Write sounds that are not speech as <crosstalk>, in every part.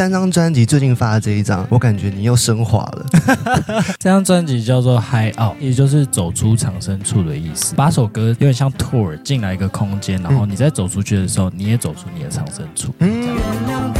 三张专辑最近发的这一张，我感觉你又升华了。<laughs> 这张专辑叫做《High Out》，也就是走出藏身处的意思。八首歌有点像 tour，进来一个空间，然后你在走出去的时候，你也走出你的藏身处。嗯。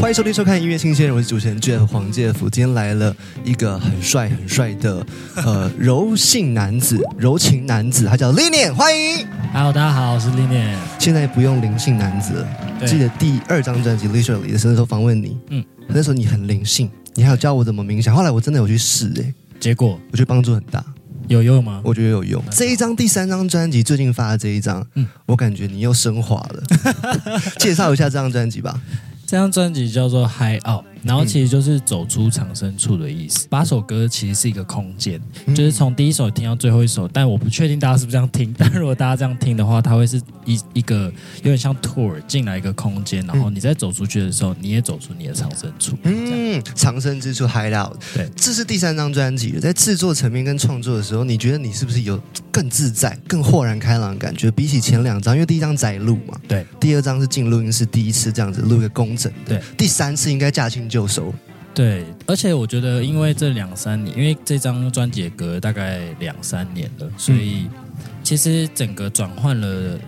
欢迎收听收看音乐新鲜人，我是主持人 Jeff 黄介甫。今天来了一个很帅很帅的呃柔性男子、柔情男子，他叫 Linian，欢迎。Hello，大家好，我是 Linian。现在不用灵性男子了。记得第二张专辑《Literally》的时候访问你，嗯，那时候你很灵性，你还有教我怎么冥想。后来我真的有去试，哎，结果我觉得帮助很大。有用吗？我觉得有用。这一张第三张专辑最近发的这一张，嗯，我感觉你又升华了。<laughs> 介绍一下这张专辑吧。这张专辑叫做《High Up》。然后其实就是走出藏身处的意思。八首歌其实是一个空间，就是从第一首听到最后一首。但我不确定大家是不是这样听。但如果大家这样听的话，它会是一一个有点像 tour 进来一个空间，然后你在走出去的时候，你也走出你的藏身处。嗯，藏身之处 High Out。对，这是第三张专辑在制作层面跟创作的时候，你觉得你是不是有更自在、更豁然开朗的感觉？比起前两张，因为第一张窄录嘛，对，第二张是进录音室第一次这样子录一个工整，对，第三次应该驾轻就。熟，对，而且我觉得，因为这两三年，因为这张专辑隔大概两三年了，所以其实整个转换了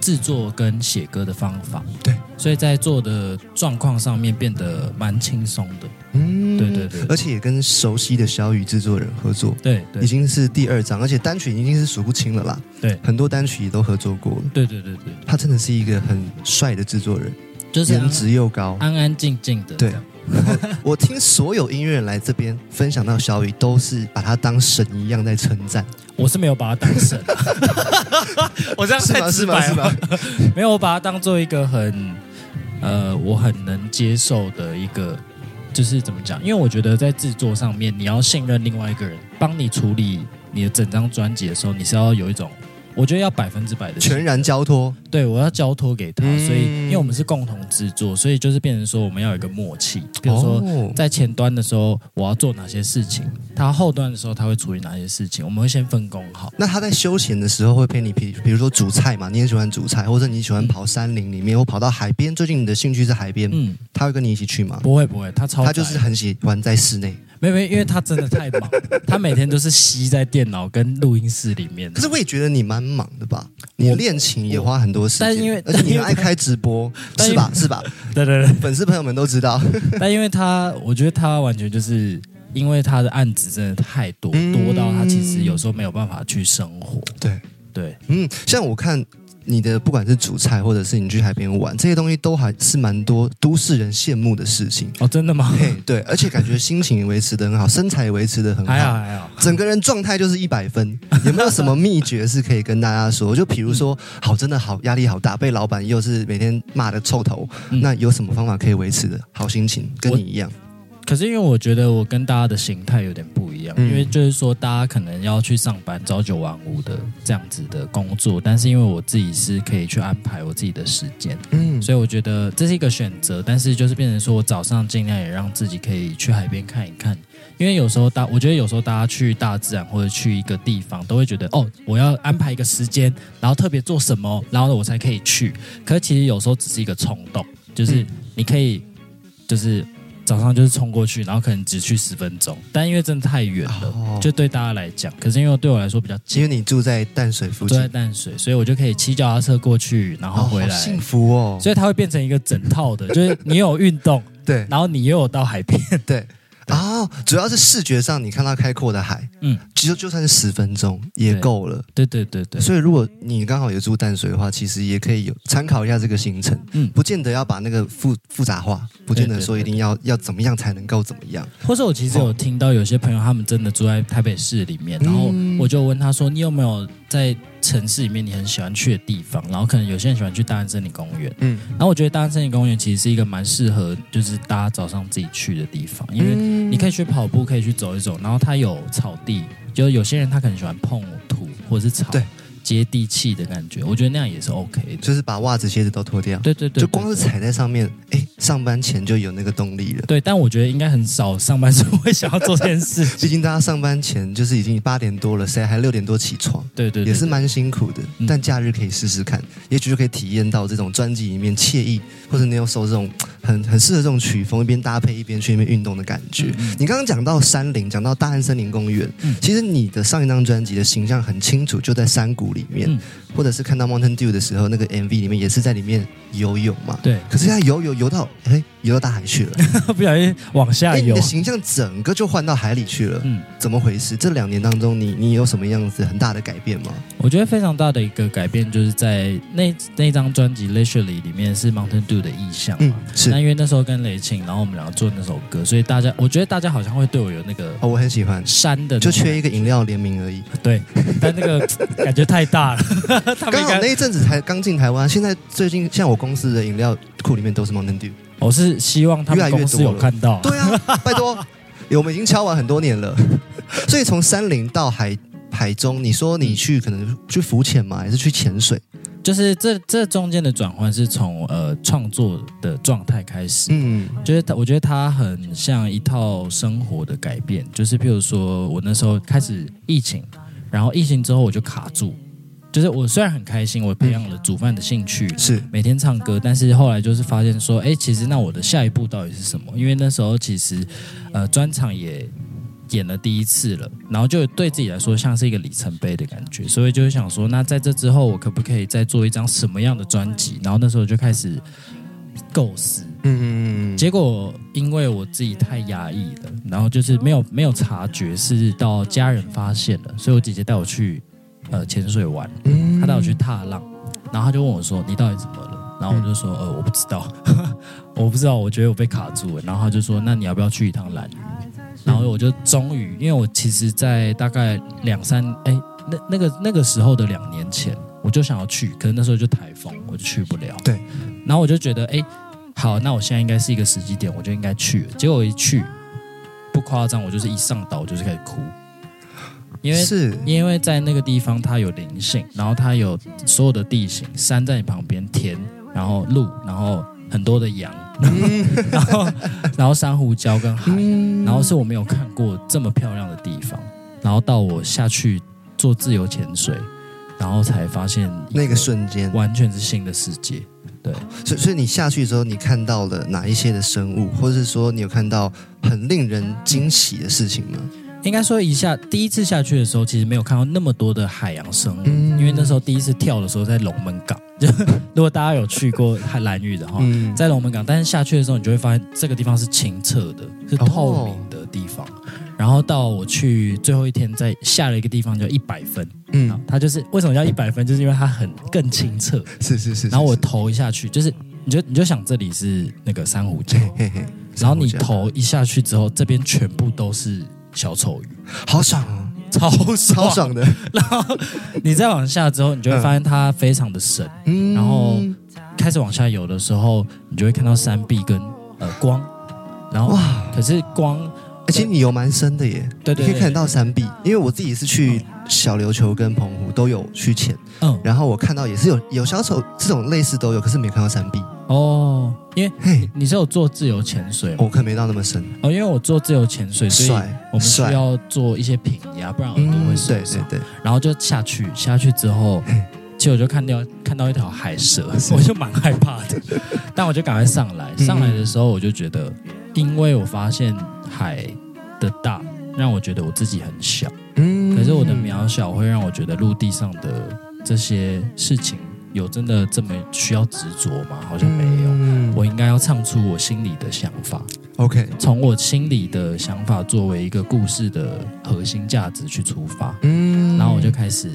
制作跟写歌的方法，对，所以在做的状况上面变得蛮轻松的，嗯，对对对，而且也跟熟悉的小雨制作人合作，对，已经是第二张，而且单曲已经是数不清了啦，对，很多单曲也都合作过。了，对对对对，他真的是一个很帅的制作人，就是颜值又高，安安静静的，对。我听所有音乐人来这边分享到小雨，都是把他当神一样在称赞。我是没有把他当神，<laughs> 我这样太直白了。没有，我把他当做一个很呃，我很能接受的一个，就是怎么讲？因为我觉得在制作上面，你要信任另外一个人帮你处理你的整张专辑的时候，你是要有一种。我觉得要百分之百的全然交托，对我要交托给他，所以因为我们是共同制作，所以就是变成说我们要有一个默契。比如说在前端的时候，我要做哪些事情，他后端的时候他会处理哪些事情，我们会先分工好。那他在休闲的时候会陪你，比比如说煮菜嘛，你也喜欢煮菜，或者你喜欢跑山林里面，或跑到海边。最近你的兴趣是海边，嗯，他会跟你一起去吗？不会不会，他超他就是很喜欢在室内。没没，因为他真的太忙，<laughs> 他每天都是吸在电脑跟录音室里面。可是我也觉得你蛮忙的吧？你练琴也花很多时间，但因为而且你爱开直播，<laughs> 是吧？是吧？<laughs> 对对对，粉丝朋友们都知道。但因为他，我觉得他完全就是因为他的案子真的太多，多到他其实有时候没有办法去生活。对对，嗯，像我看。你的不管是煮菜，或者是你去海边玩，这些东西都还是蛮多都市人羡慕的事情哦。真的吗？嘿对，而且感觉心情维持的很好，身材也维持的很好，还好还好，整个人状态就是一百分。有没有什么秘诀是可以跟大家说？<laughs> 就比如说，好，真的好压力好大，被老板又是每天骂的臭头，那有什么方法可以维持的好心情？跟你一样。可是因为我觉得我跟大家的形态有点不一样，因为就是说大家可能要去上班，朝九晚五的这样子的工作，但是因为我自己是可以去安排我自己的时间，嗯，所以我觉得这是一个选择。但是就是变成说我早上尽量也让自己可以去海边看一看，因为有时候大，我觉得有时候大家去大自然或者去一个地方，都会觉得哦，我要安排一个时间，然后特别做什么，然后我才可以去。可是其实有时候只是一个冲动，就是你可以就是。早上就是冲过去，然后可能只去十分钟，但因为真的太远了，就对大家来讲。可是因为对我来说比较近，因为你住在淡水附近，住在淡水，所以我就可以骑脚踏车过去，然后回来。幸福哦！所以它会变成一个整套的，就是你有运动，<laughs> 对，然后你又有到海边，对。啊，主要是视觉上，你看到开阔的海，嗯，其实就算是十分钟也够了。对对对对，所以如果你刚好有住淡水的话，其实也可以有参考一下这个行程。嗯，不见得要把那个复复杂化，不见得说一定要要怎么样才能够怎么样。或者我其实有听到有些朋友，他们真的住在台北市里面，然后我就问他说：“你有没有在？”城市里面你很喜欢去的地方，然后可能有些人喜欢去大安森林公园，嗯，然后我觉得大安森林公园其实是一个蛮适合，就是大家早上自己去的地方，因为你可以去跑步，可以去走一走，然后它有草地，就有些人他可能喜欢碰土或者是草，对。接地气的感觉，我觉得那样也是 OK 的，就是把袜子、鞋子都脱掉，对对对，就光是踩在上面，哎，上班前就有那个动力了。对，但我觉得应该很少上班族会想要做这件事 <laughs> 毕。竟大家上班前就是已经八点多了，谁还六点多起床？对对对，也是蛮辛苦的，嗯但假日可以试试看，也许就可以体验到这种专辑里面惬意，或者 Neo Soul 这种 <tsk> 很很适合这种曲风，一边搭配一边去那边运动的感觉。你刚刚讲到山林，讲到大安森林公园，嗯其实你的上一张专辑的形象很清楚，就在山谷里面，嗯或者是看到 Mountain Dew 的时候，那个 MV 里面也是在里面游泳嘛。对，可是现在游游游到哎游到大海去了，<laughs> 不小心往下游，你游的。形象整个就换到海里去了，嗯，怎么回事？这两年当中你，你有什么样子很大的改变吗？我觉得非常大的一个改变，就是在那那张专辑《Leisurely》里面是 Mountain Dew 的意象嘛。嗯，是那因为那时候跟雷庆，然后我们两个做那首歌，所以大家我觉得大家好像会对我有那个哦，我很喜欢，山的就缺一个饮料联名而已。对，但那个 <laughs> 感觉太大了，<laughs> 刚好那一阵子才刚进台湾，现在最近像我公司的饮料库里面都是 Mountain Dew。我是希望他们公司多有看到，对啊，<laughs> 拜托，我们已经敲完很多年了。<laughs> 所以从山林到海海中，你说你去可能去浮潜吗？还是去潜水？就是这这中间的转换是从呃创作的状态开始，嗯。就是它我觉得它很像一套生活的改变，就是譬如说我那时候开始疫情，然后疫情之后我就卡住，就是我虽然很开心，我培养了煮饭的兴趣，是每天唱歌，但是后来就是发现说，哎，其实那我的下一步到底是什么？因为那时候其实呃专场也演了第一次了，然后就对自己来说像是一个里程碑的感觉，所以就是想说，那在这之后我可不可以再做一张什么样的专辑？然后那时候就开始构思。嗯结果因为我自己太压抑了，然后就是没有没有察觉，是到家人发现了，所以我姐姐带我去呃潜水玩，嗯他带我去踏浪，然后他就问我说：“你到底怎么了？”然后我就说：“呃，我不知道，<laughs> 我不知道，我觉得我被卡住了。”然后他就说：“那你要不要去一趟蓝屿？”然后我就终于，因为我其实，在大概两三哎那那个那个时候的两年前，我就想要去，可是那时候就台风，我就去不了。对，然后我就觉得，哎，好，那我现在应该是一个时机点，我就应该去了。结果我一去，不夸张，我就是一上岛我就是开始哭，因为是因为在那个地方它有灵性，然后它有所有的地形，山在你旁边，田，然后路，然后很多的羊，<laughs> 然后然后珊瑚礁跟海，嗯然后是我没有看过这么漂亮的地方，然后到我下去做自由潜水，然后才发现那个瞬间，完全是新的世界。对所以所以你下去之后，你看到了哪一些的生物，或者是说你有看到很令人惊喜的事情吗？应该说一下，第一次下去的时候，其实没有看到那么多的海洋生物，嗯。因为那时候第一次跳的时候在龙门港，<laughs> 就如果大家有去过海蓝屿的话，嗯，在龙门港，但是下去的时候，你就会发现这个地方是清澈的，是透明的地方。然后到我去最后一天，在下了一个地方叫一百分，嗯。啊，它就是为什么叫一百分，就是因为它很更清澈。是是是，然后我是投一下去，就是你就你就想这里是那个珊瑚礁，嘿嘿，然后你珊瑚礁。投一下去之后，这边全部都是小丑鱼，好爽哦，超爽。超。爽的，<laughs> 然后你再往下之后，你就会发现它非常的深。嗯。然后开始往下游的时候，你就会看到山壁跟呃光，然后哇，可是光，而且你游蛮深的耶，对对可以看得到山壁，因为我自己是去小琉球跟澎湖都有去潜，嗯。然后我看到也是有有小丑这种类似都有，可是没看到山壁，哦，因为嘿，你是有做自由潜水吗？我可能没到那么深，哦，因为我做自由潜水，所以帅我们需帅要做一些平压，不然耳朵会受对对伤。对，然后就下去，下去之后嘿，其实我就看到看到一条海蛇，我就蛮害怕的，<laughs> 但我就赶快上来。嗯上来的时候，我就觉得，因为我发现海的大，让我觉得我自己很小。嗯可是我的渺小会让我觉得陆地上的这些事情有真的这么需要执着吗？好像没有。嗯我应该要唱出我心里的想法，OK，从我心里的想法作为一个故事的核心价值去出发，嗯然后我就开始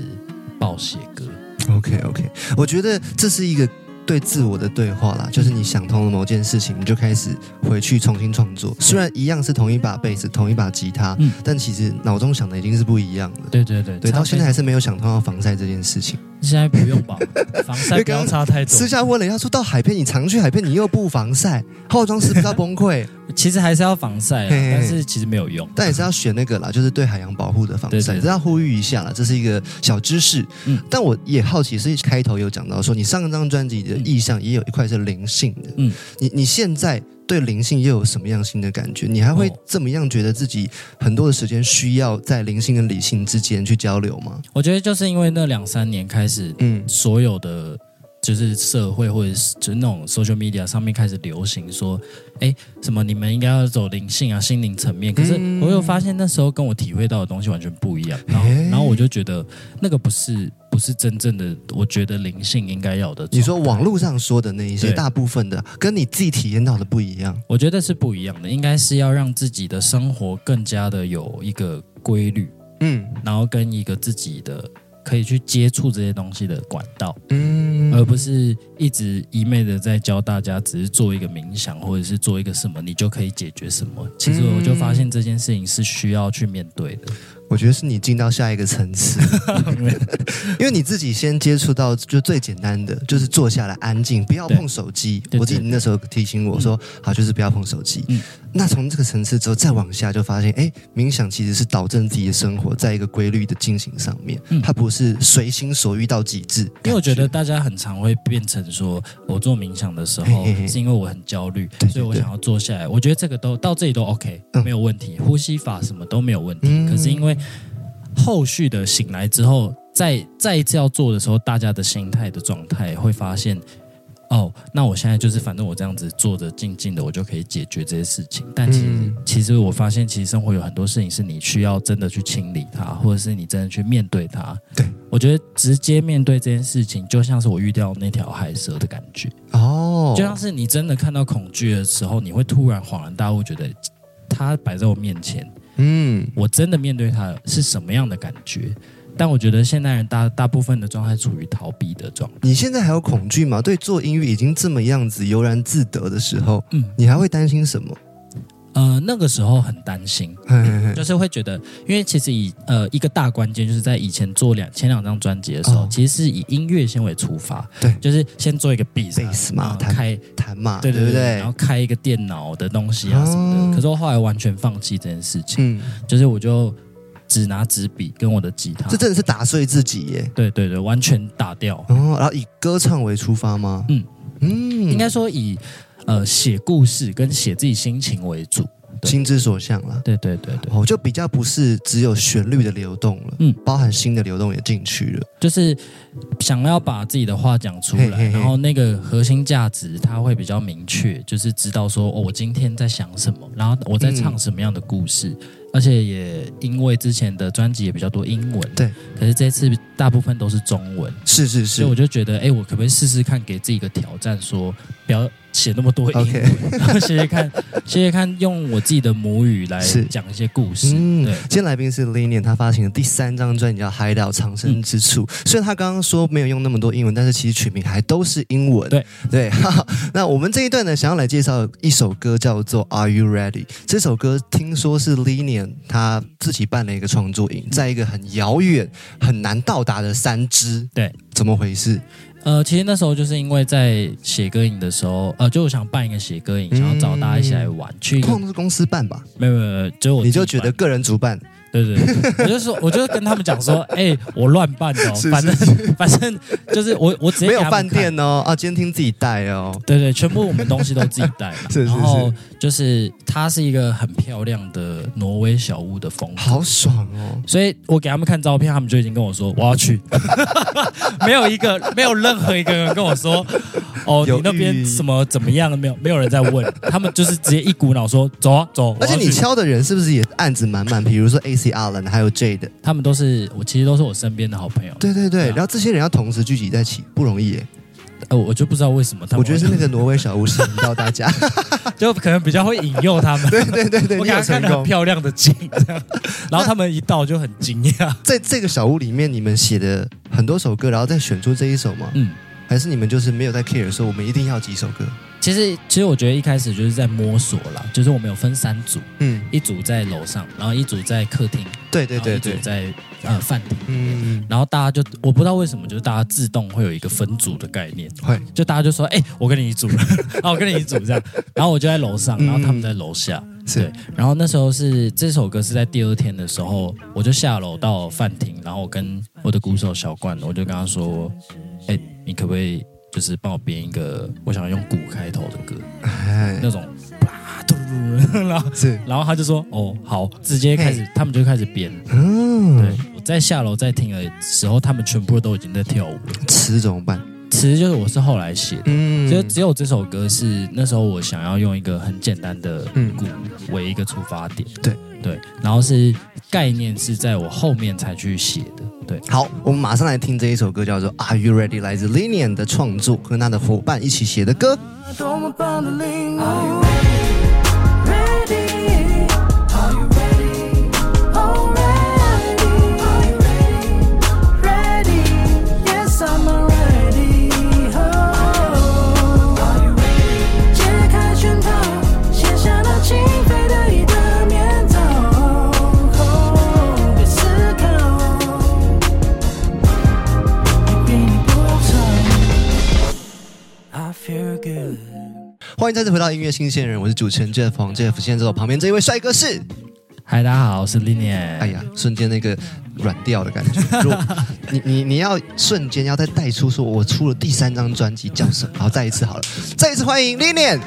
报写歌。OK OK，我觉得这是一个对自我的对话啦，就是你想通了某件事情，你就开始回去重新创作。虽然一样是同一把贝斯、同一把吉他，嗯但其实脑中想的已经是不一样的。对对对，对，到现在非还是没有想通要防晒这件事情。现在不用吧，防晒不要擦太多私。下问了一下，说到海边，你常去海边，你又不防晒，<laughs> 化妆师不是要崩溃？其实还是要防晒啊，嘿嘿嘿但是其实没有用。但也是要选那个啦，就是对海洋保护的防晒，对对对这要呼吁一下啦，这是一个小知识。嗯但我也好奇，是开头有讲到说，你上一张专辑的意向也有一块是灵性的，嗯，你你现在对灵性又有什么样新的感觉？你还会哦这么样觉得自己很多的时间需要在灵性跟理性之间去交流吗？我觉得就是因为那两三年开始，嗯，所有的就是社会或者是就是那种 social media 上面开始流行说，哎，什么你们应该要走灵性啊、心灵层面。可是嗯我又发现那时候跟我体会到的东西完全不一样，然后然后我就觉得那个不是不是真正的，我觉得灵性应该要的。你说网络上说的那一些，对大部分的跟你自己体验到的不一样。我觉得是不一样的，应该是要让自己的生活更加的有一个规律，嗯然后跟一个自己的可以去接触这些东西的管道。嗯而不是一直一昧的在教大家，只是做一个冥想，或者是做一个什么，你就可以解决什么。其实我就发现这件事情是需要去面对的。我觉得是你进到下一个层次，<laughs> 因为你自己先接触到就最简单的，就是坐下来安静，不要碰手机。我记得你那时候提醒我说，好，就是不要碰手机。嗯那从这个层次之后再往下，就发现，哎，冥想其实是导正自己的生活在一个规律的进行上面，嗯它不是随心所欲到极致。因为我觉得大家很常会变成说，我做冥想的时候嘿嘿嘿是因为我很焦虑对，所以我想要坐下来。我觉得这个都到这里都 OK，嗯没有问题，呼吸法什么都没有问题。嗯可是因为后续的醒来之后，再再一次要做的时候，大家的心态的状态会发现。哦，那我现在就是反正我这样子坐着静静的，我就可以解决这些事情。但其实，嗯其实我发现，其实生活有很多事情是你需要真的去清理它，或者是你真的去面对它。对，我觉得直接面对这件事情，就像是我遇到那条海蛇的感觉，哦，就像是你真的看到恐惧的时候，你会突然恍然大悟，觉得它摆在我面前，嗯，我真的面对它是什么样的感觉？但我觉得现代人大大部分的状态处于逃避的状态。你现在还有恐惧吗？对做音乐已经这么样子悠然自得的时候，嗯，你还会担心什么？呃，那个时候很担心，嘿嘿嘿就是会觉得，因为其实以呃一个大关键就是在以前做两前两张专辑的时候，哦其实是以音乐先为出发，对就是先做一个 beat Bass 嘛弹开弹嘛，对对对然后？开一个电脑的东西啊什么的。哦可是我后来完全放弃这件事情，嗯，就是我就只拿纸笔跟我的吉他这，真的是打碎自己耶。对对对，完全打掉。哦，然后以歌唱为出发吗？嗯嗯，应该说以呃写故事跟写自己心情为主。心之所向了。对对对对，哦，就比较不是只有旋律的流动了，嗯嗯，包含心的流动也进去了。就是想要把自己的话讲出来，嘿嘿嘿然后那个核心价值它会比较明确，就是知道说、哦、我今天在想什么，然后我在唱什么样的故事，而且也因为之前的专辑也比较多英文，对，可是这次大部分都是中文，是是是。所以我就觉得，哎，我可不可以试试看，给自己一个挑战说不要写那么多英文 <laughs> 写写看，<laughs> 写写看，用我自己的母语来是讲一些故事，嗯，对。今天来宾是 Linian，他发行的第三张专辑叫《海岛藏身之处》。虽然他刚刚说没有用那么多英文，但是其实曲名还都是英文。对对，哈 <laughs> 哈那我们这一段呢，想要来介绍一首歌，叫做《Are You Ready》。这首歌听说是 Linian 他自己办了一个创作营，在一个很遥远、很难到达的山支。对，怎么回事？呃，其实那时候就是因为在写歌影的时候，呃，就我想办一个写歌影，想要找大家一起来玩，去一个通常都是公司办吧？没有没有没有，就我你就觉得个人主办对对对，我就说，我就跟他们讲说，哎、我乱办、哦，<laughs> 是反正 <laughs> 反正就是我我直接没有饭店哦，啊，监听自己带哦。对对，全部我们东西都自己带嘛。<laughs> 是是然后就是它是一个很漂亮的挪威小屋的风格，好爽哦！所以我给他们看照片，他们就已经跟我说我要去，没有一个没有任何一个人跟我说哦，你那边什么怎么样？没有没有人在问，他们就是直接一股脑说走啊走。而且你敲的人是不是也案子满满？比如说 A C Allen 还有 Jade，，他们都是我其实都是我身边的好朋友，对对对。然后这些人要同时聚集在一起不容易耶。呃，我就不知道为什么他们我觉得是那个挪威小屋吸引到大家。<laughs> 就可能比较会引诱他们。<laughs> 对对对对，我你有成给他看得很。漂亮的景，然后他们一到就很惊讶。<laughs> 在这个小屋里面，你们写的很多首歌，然后再选出这一首吗？嗯，还是你们就是没有在 care 说我们一定要几首歌？其实其实我觉得一开始就是在摸索啦，就是我们有分三组，嗯，一组在楼上，然后一组在客厅，对对对一组，在呃饭厅，嗯，然后大家就我不知道为什么，就是大家自动会有一个分组的概念，会，就大家就说，哎、我跟你一组，然后我跟你一组这样，<laughs> 然后我就在楼上，然后他们在楼下，对。是，，然后那时候是这首歌是在第二天的时候，我就下楼到饭厅，然后我跟我的鼓手小冠，我就跟他说，哎、你可不可以就是帮我编一个我想用鼓开头的歌，哎，那种然后是，然后他就说，哦，好，直接开始，他们就开始编。嗯。对嗯，，我在下楼在听的时候，他们全部都已经在跳舞了。词怎么办？词就是我是后来写的，嗯。就只有这首歌是那时候我想要用一个很简单的嗯。鼓为一个出发点，对。对，然后是概念是在我后面才去写的，对，好，我们马上来听这一首歌，叫做《Are You Ready》，来自 Linian 的创作，跟他的伙伴一起写的歌。多么棒的领悟。欢迎再次回到音乐新鲜人，我是主持人 Jeff 黄 Jeff。现在在我旁边这一位帅哥是，嗨，大家好，我是 Linian，哎呀，瞬间那个软掉的感觉。如果你你你要瞬间要再带出说，我出了第三张专辑叫什么？好，再一次好了，再一次欢迎 Linian，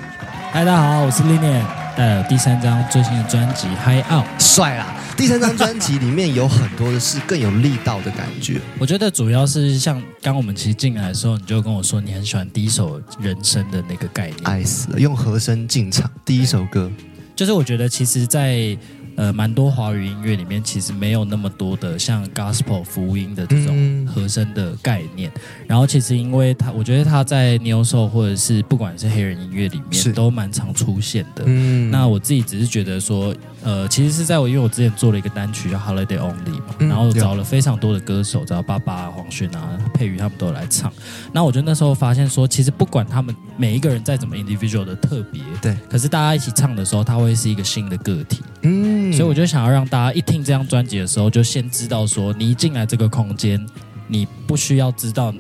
嗨，大家好，我是 Linian，带来第三张最新的专辑《High Out》。帅啦！第三张专辑里面有很多的是更有力道的感觉。我觉得主要是像刚我们其实进来的时候，你就跟我说你很喜欢第一首人声的那个概念，爱死了，用和声进场，第一首歌，就是我觉得其实在，呃蛮多华语音乐里面，其实没有那么多的像 gospel 福音的这种嗯和声的概念。然后其实因为它，我觉得它在 neo soul 或者是不管是黑人音乐里面都蛮常出现的。嗯那我自己只是觉得说，呃，其实是在我因为我之前做了一个单曲叫《Holiday Only》嘛，嗯然后找了非常多的歌手，找爸爸、黄轩啊、佩瑜他们都来唱。那我觉得那时候发现说，其实不管他们每一个人再怎么 individual 的特别，对，可是大家一起唱的时候，它会是一个新的个体。嗯所以我就想要让大家一听这张专辑的时候，就先知道说，你一进来这个空间，你不需要知道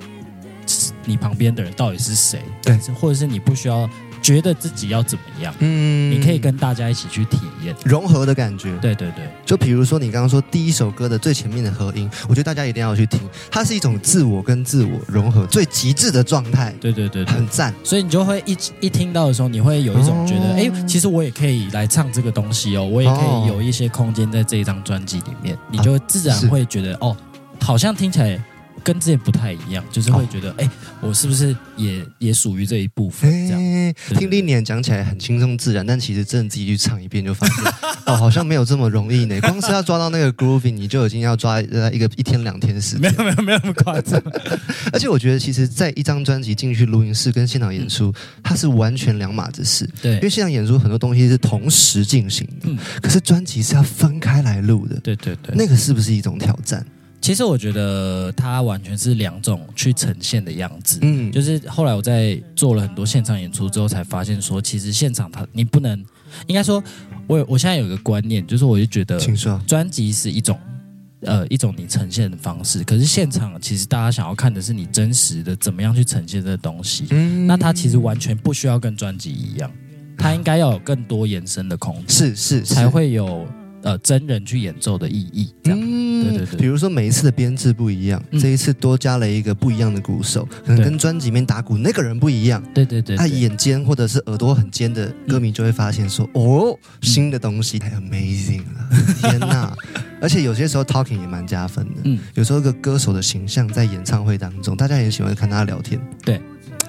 你旁边的人到底是谁，对或者是你不需要觉得自己要怎么样，嗯你可以跟大家一起去体验。融合的感觉。对对对，就比如说你刚刚说第一首歌的最前面的和音，我觉得大家一定要去听，它是一种自我跟自我融合最极致的状态，对对对对很。赞。所以你就会一一听到的时候，你会有一种觉得，哦哎、其实我也可以来唱这个东西哦，我也可以有一些空间在这一张专辑里面，你就自然会觉得，哦，好像听起来跟之前不太一样，就是会觉得，哎、我是不是也也属于这一部分？这样，听历年讲起来很轻松自然，但其实真的自己去唱一遍就发现，<laughs> 哦，好像没有这么容易呢。光是要抓到那个 grooving，你就已经要抓呃一个一天两天的时间。没有没有没有那么夸张，<laughs> 而且我觉得，其实，在一张专辑进去录音室跟现场演出，它是完全两码子事。因为对现场演出很多东西是同时进行的，嗯可是专辑是要分开来录的。对对对。那个是不是一种挑战？其实我觉得它完全是两种去呈现的样子。嗯，就是后来我在做了很多现场演出之后，才发现说，其实现场它你不能，应该说，我有我现在有一个观念，就是我就觉得请说。专辑是一种。呃，一种你呈现的方式，可是现场其实大家想要看的是你真实的怎么样去呈现这个东西。嗯那它其实完全不需要跟专辑一样，它应该要有更多延伸的空间，是是是才会有呃真人去演奏的意义。这样，嗯对对对。比如说每一次的编制不一样，嗯。这一次多加了一个不一样的鼓手，可能跟专辑里面打鼓那个人不一样。对对对他眼尖或者是耳朵很尖的歌迷就会发现说：“哦，新的东西太 amazing 了，<laughs> 天哪！”而且有些时候 talking 也蛮加分的。嗯，有时候一个歌手的形象在演唱会当中，大家也喜欢看他聊天，对，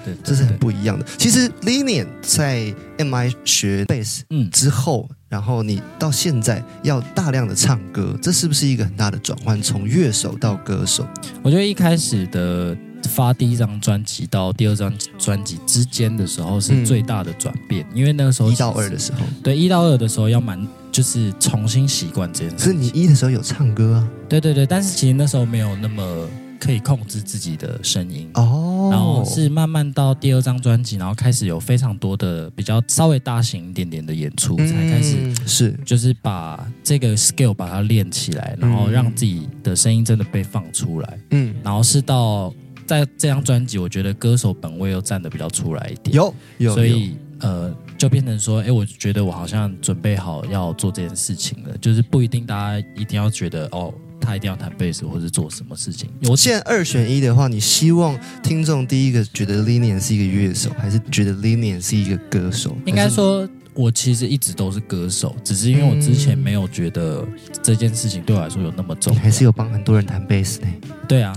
对，这是很不一样的。其实 Linian 在 MI 学 bass 嗯。之后，然后你到现在要大量的唱歌，这是不是一个很大的转换？从乐手到歌手，我觉得一开始的发第一张专辑到第二张专辑之间的时候是最大的转变，因为那个时候一到二的时候，对一到二的时候要蛮就是重新习惯这件事。可是你一的时候有唱歌啊，对对对，但是其实那时候没有那么可以控制自己的声音。哦，然后是慢慢到第二张专辑，然后开始有非常多的比较稍微大型一点点的演出，才开始嗯是。就是把这个 skill 把它练起来，然后嗯让自己的声音真的被放出来。嗯。然后是到在这张专辑，我觉得歌手本位又站得比较出来一点，有有，所以呃，就变成说，哎，我觉得我好像准备好要做这件事情了，就是不一定大家一定要觉得哦，他一定要弹贝斯或是做什么事情。我我现在二选一的话，你希望听众第一个觉得 Linian 是一个乐手，还是觉得 Linian 是一个歌手？应该说，我其实一直都是歌手，只是因为我之前没有觉得这件事情对我来说有那么重。你还是有帮很多人弹贝斯呢。对啊，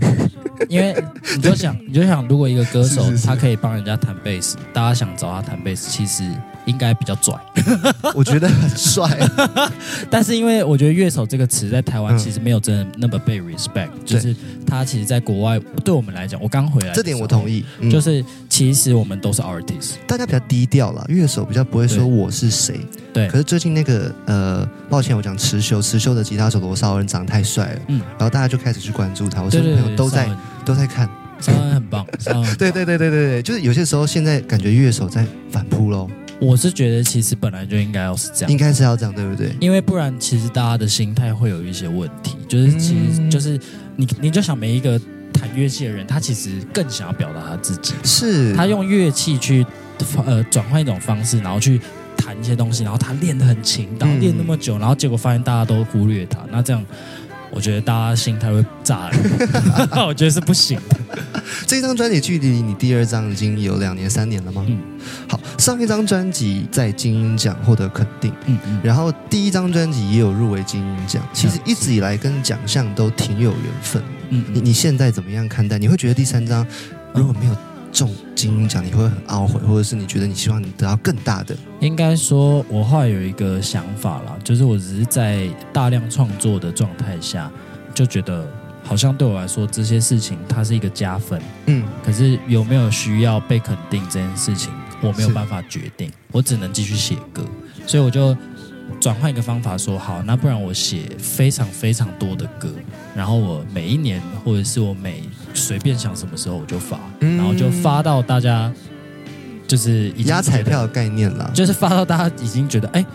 因为 <laughs> 你就想，你就想，如果一个歌手他可以帮人家弹贝斯，大家想找他弹贝斯，其实应该比较拽。<laughs> 我觉得很帅。<laughs> 但是因为我觉得乐手这个词在台湾嗯其实没有真的那么被 respect，、就是他其实在国外对我们来讲，我刚回来，这点我同意，嗯就是其实我们都是 artist，大家比较低调啦，乐手比较不会说对我是谁。对可是最近那个呃，抱歉，我讲持修，持修的吉他手罗少恩长得太帅了，嗯然后大家就开始去关注他，我身边朋友都在都在看。稍微 <laughs> 很棒，对对对对对对，就是有些时候现在感觉乐手在反扑喽，我是觉得其实本来就应该要是这样应。该是要这样，对不对？因为不然，其实大家的心态会有一些问题，就是其实嗯就是你你就想每一个弹乐器的人，他其实更想要表达他自己，是他用乐器去呃转换一种方式，然后去弹一些东西，然后他练得很勤，然后嗯练那么久，然后结果发现大家都忽略他，那这样我觉得大家心态会炸了，<laughs> 我觉得是不行的。这张专辑距离你第二张已经有两年三年了吗？嗯好，上一张专辑在金鹰奖获得肯定，嗯嗯，然后第一张专辑也有入围金鹰奖，其实一直以来跟奖项都挺有缘分。嗯你你现在怎么样看待？你会觉得第三张如果没有中金鹰奖，你会很懊悔，或者是你觉得你希望你得到更大的？应该说，我后来有一个想法啦，就是我只是在大量创作的状态下，就觉得好像对我来说这些事情它是一个加分，嗯，可是有没有需要被肯定这件事情，我没有办法决定，我只能继续写歌，所以我就转换一个方法说，好，那不然我写非常非常多的歌，然后我每一年或者是我每随便想什么时候我就发，嗯然后就发到大家就是已经压彩票的概念啦。就是发到大家已经觉得，哎、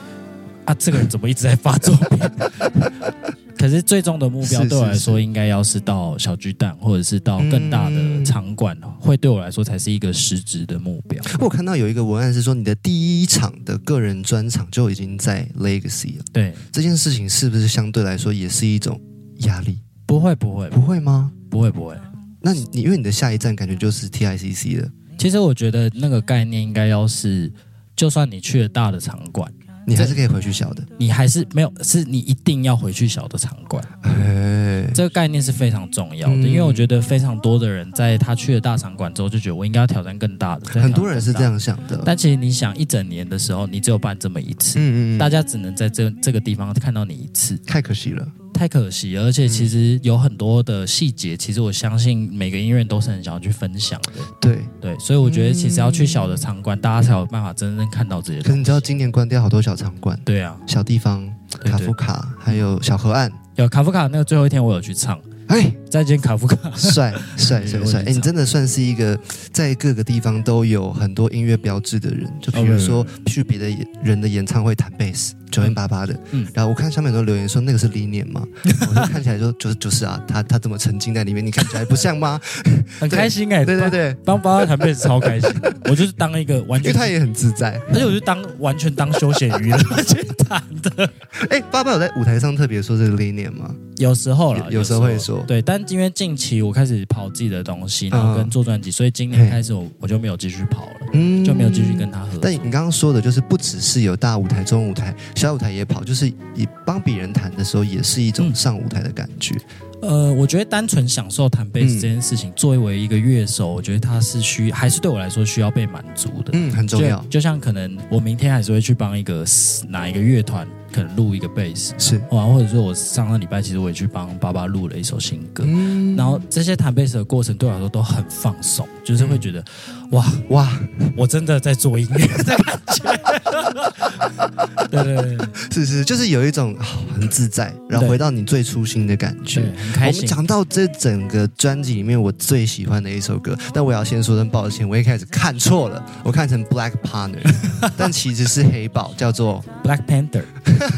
啊，这个人怎么一直在发作品？<laughs> 可是最终的目标对我来说，应该要是到小巨蛋，或者是到更大的场馆，会对我来说才是一个实质的目标。我看到有一个文案是说，你的第一场的个人专场就已经在 Legacy 了，对，这件事情是不是相对来说也是一种压力？不会，不会，不会吗？不会，不会。那你你因为你的下一站感觉就是 TICC 了，其实我觉得那个概念应该要是，就算你去了大的场馆，你还是可以回去小的。你还是没有，是你一定要回去小的场馆。哎，这个概念是非常重要的，嗯因为我觉得非常多的人在他去了大场馆之后，就觉得我应该要挑战更大的。很多人是这样。样想的。但其实你想，一整年的时候，你只有办这么一次，嗯嗯嗯，大家只能在这这个地方看到你一次，太可惜了。太可惜了。而且其实有很多的细节，其实我相信每个音乐人都是很想要去分享的。对，对，所以我觉得其实要去小的场馆，大家才有办法真正看到这些。可是你知道今年关掉好多小场馆、对啊，小地方、对卡夫卡，还有小河岸。有卡夫卡那个最后一天我有去唱，哎，再见卡夫卡。帅帅帅帅！哎，你真的算是一个在各个地方都有很多音乐标志的人。就比哦如说去别的人的演唱会弹贝斯，九零八八的。嗯然后我看下面很多留言说那个是李念吗？<laughs> 我就看起来就就是就是啊，他他这么沉浸在里面，你看起来不像吗？<laughs> 很开心哎、对对对，帮爸爸弹贝斯超开心，<laughs> 我就是当一个完全，因为他也很自在。而且我就当完全当休闲娱乐去弹的。哎，爸爸有在舞台上特别说这个理念吗？有时候啦，有有时候会说对，但因为近期我开始跑自己的东西，然后跟做专辑，所以今嘿年开始我我就没有继续跑了，嗯就没有继续跟他合作。但你刚刚说的就是不只是有大舞台、中舞台、小舞台也跑，就是你帮别人弹的时候，也是一种嗯上舞台的感觉。呃，我觉得单纯享受弹贝斯嗯这件事情，作为一个乐手，我觉得它是需还是对我来说需要被满足的。嗯，很重要就。就像可能我明天还是会去帮一个哪一个乐团可能录一个贝斯，是，哇，或者说我上个礼拜其实我也去帮爸爸录了一首新歌，嗯。然后这些弹贝斯的过程对我来说都很放松，就是会觉得哇，哇，我真的在做音乐的感觉。<laughs> 对对对。是是，就是有一种啊很自在，然后回到你最初心的感觉，。很开心。我们讲到这整个专辑里面，我最喜欢的一首歌，但我要先说声抱歉，我一开始看错了，我看成 Black Partner，<laughs> 但其实是黑豹，叫做 Black Panther，<laughs>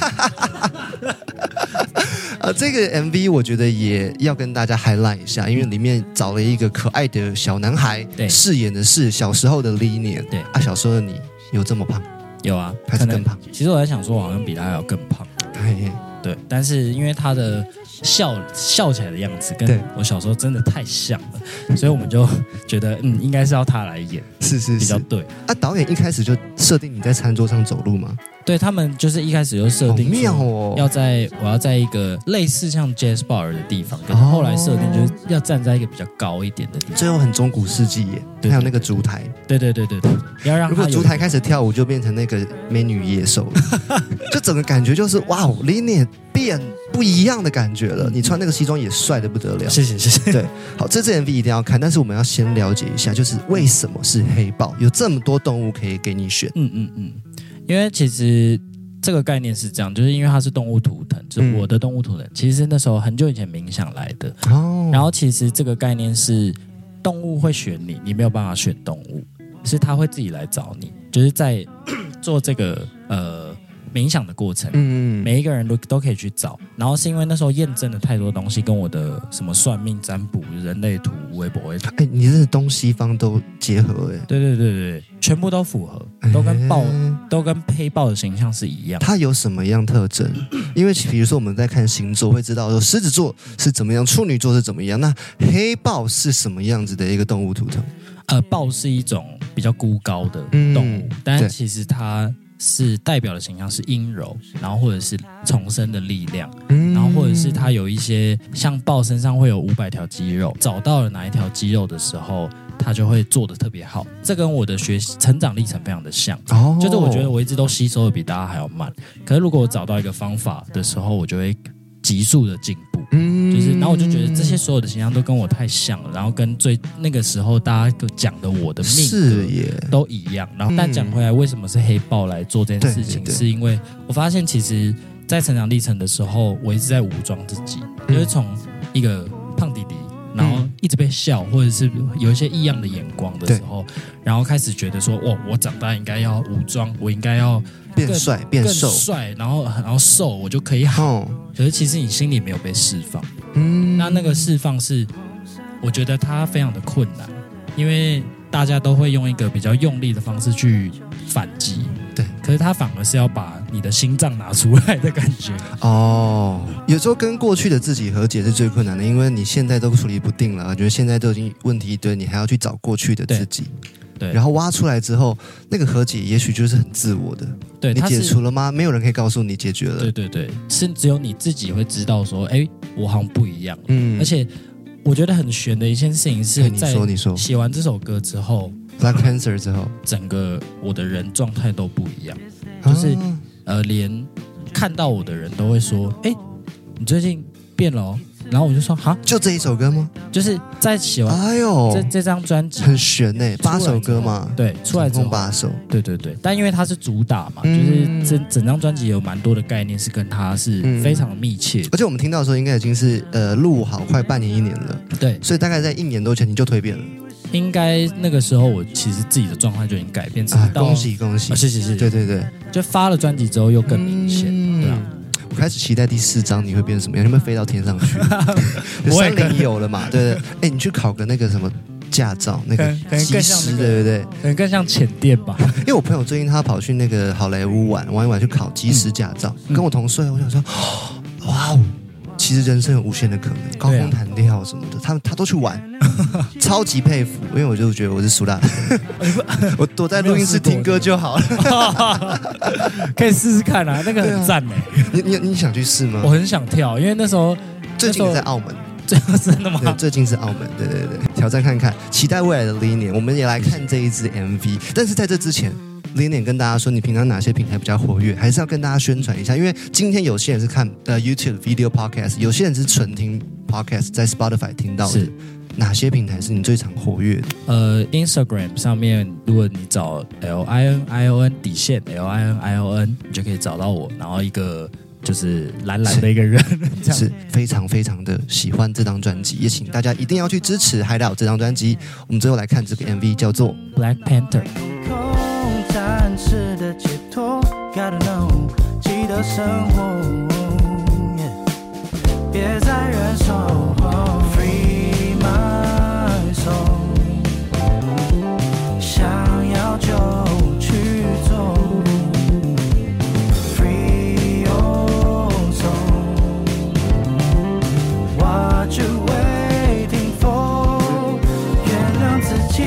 呃，这个 MV 我觉得也要跟大家 highlight 一下，因为里面找了一个可爱的小男孩，对饰演的是小时候的年，对啊，小时候的你有这么胖，有啊，可能还是更胖？其实我在想说，我好像比他还要更胖。嘿嘿对，但是因为他的笑笑起来的样子跟我小时候真的太像了，所以我们就觉得嗯，应该是要他来演是是是。比较对。啊，导演一开始就设定你在餐桌上走路吗？对他们就是一开始就设定说妙哦，要在我要在一个类似像 jazz bar 的地方，可是哦后来设定就是要站在一个比较高一点的地方。最后很中古世纪耶，对还有那个烛台。对对对对对，要让如果烛台开始跳舞，就变成那个美女野兽了，<laughs> 就整个感觉就是哇哦，离你变不一样的感觉了。你穿那个西装也帅的不得了。谢谢谢谢。对，好，这支 MV 一定要看，但是我们要先了解一下，就是为什么是黑豹？有这么多动物可以给你选。嗯嗯嗯，因为其实这个概念是这样，就是因为它是动物图腾，就是嗯我的动物图腾，其实那时候很久以前冥想来的。哦然后其实这个概念是动物会选你，你没有办法选动物，是它会自己来找你，就是在做这个呃冥想的过程。嗯每一个人都都可以去找，然后是因为那时候验证了太多东西，跟我的什么算命、占卜、人类图、微博、哎，你这是东西方都结合哎，对对对对对，全部都符合，都跟豹、哎都跟黑豹的形象是一样。它有什么样特征？因为比如说我们在看星座，会知道说狮子座是怎么样，处女座是怎么样。那黑豹是什么样子的一个动物图腾？呃，豹是一种比较孤高的嗯动物，但其实它是代表的形象是阴柔，然后或者是重生的力量，嗯然后或者是它有一些像豹身上会有五百条肌肉，找到了哪一条肌肉的时候，它就会做的特别好。这跟我的学习成长历程非常的像。哦就是我觉得我一直都吸收的比大家还要慢，可是如果我找到一个方法的时候，我就会急速的进步。嗯就是，然后我就觉得这些所有的形象都跟我太像了，然后跟最那个时候大家讲的我的命格是耶，都一样。然后，嗯但讲回来，为什么是黑豹来做这件事情？对对对是因为我发现其实，在成长历程的时候，我一直在武装自己，嗯就是从一个胖弟弟。然后一直被笑，或者是有一些异样的眼光的时候，然后开始觉得说，哦，我长大应该要武装，我应该要变帅变更瘦。帅，然后然后瘦，我就可以好。哦，可是其实你心里没有被释放。嗯那那个释放是，我觉得它非常的困难，因为大家都会用一个比较用力的方式去反击，对，可是他反而是要把你的心脏拿出来的感觉。哦，有时候跟过去的自己和解是最困难的，因为你现在都处理不定了，我觉得现在都已经问题一堆，你还要去找过去的自己，对，然后挖出来之后，那个和解也许就是很自我的。对，你解除了吗？没有人可以告诉你解决了。对对对，是只有你自己会知道说，哎，我好像不一样。嗯而且我觉得很悬的一件事情是对你在说你说写完这首歌之后，Black Panther 之后，整个我的人状态都不一样。就是啊呃，连看到我的人都会说：“哎、你最近变了、哦。”然后我就说：“哈，就这一首歌吗？就是在写完哎呦。这，这张专辑。很悬呢，八首歌嘛，对出来之后，总共八首，对对对，但因为它是主打嘛，嗯。就是整整张专辑有蛮多的概念是跟它是嗯。非常密切。的。而且我们听到的时候，应该已经是呃录好快半年一年了，对，所以大概在一年多前你就蜕变了，应该那个时候我其实自己的状态就已经改变，只啊，到恭喜恭喜啊，！谢谢谢谢，对对对，就发了专辑之后又更明显，嗯对啊。我开始期待第四章你会变成什么样？你会不会飞到天上去？<laughs> 不会三零有了嘛？对对。哎，你去考个那个什么驾照，那个可能可能技师，更像那个对不对？可能更像浅店吧。<laughs> 因为我朋友最近他跑去那个好莱坞玩，玩一玩去考技师驾照，嗯跟我同岁，我想说，<gasps> 哇哦，其实人生有无限的可能，高空弹跳什么的，他他都去玩，<laughs> 超级佩服，因为我就觉得我是苏大，<laughs> 我躲在录音室听歌就好了。<laughs> 可以试试看啊，那个很赞哎，你你你想去试吗我？很想跳，因为那时候最近也在澳门，这个真的吗？对，最近是澳门，对对对，挑战看看，期待未来的 Linian，我们也来看这一支 MV。但是在这之前，Linian 跟大家说，你平常哪些平台比较活跃，还是要跟大家宣传一下，因为今天有些人是看呃 YouTube video podcast，有些人是纯听 podcast，在 Spotify 听到的是。哪些平台是你最常活跃的？呃，Instagram 上面，如果你找 L I N I O N 底线 L I N I O N，你就可以找到我。然后一个就是懒懒的一个人，<laughs> 这样是非常非常的喜欢这张专辑，也请大家一定要去支持海岛这张专辑。我们最后来看这个 MV，叫做 Black Panther。暂时的解脱，Gotta know，记得生活别再忍受，Free my soul，想要就去做，Free your soul，What you waiting for？原谅自己。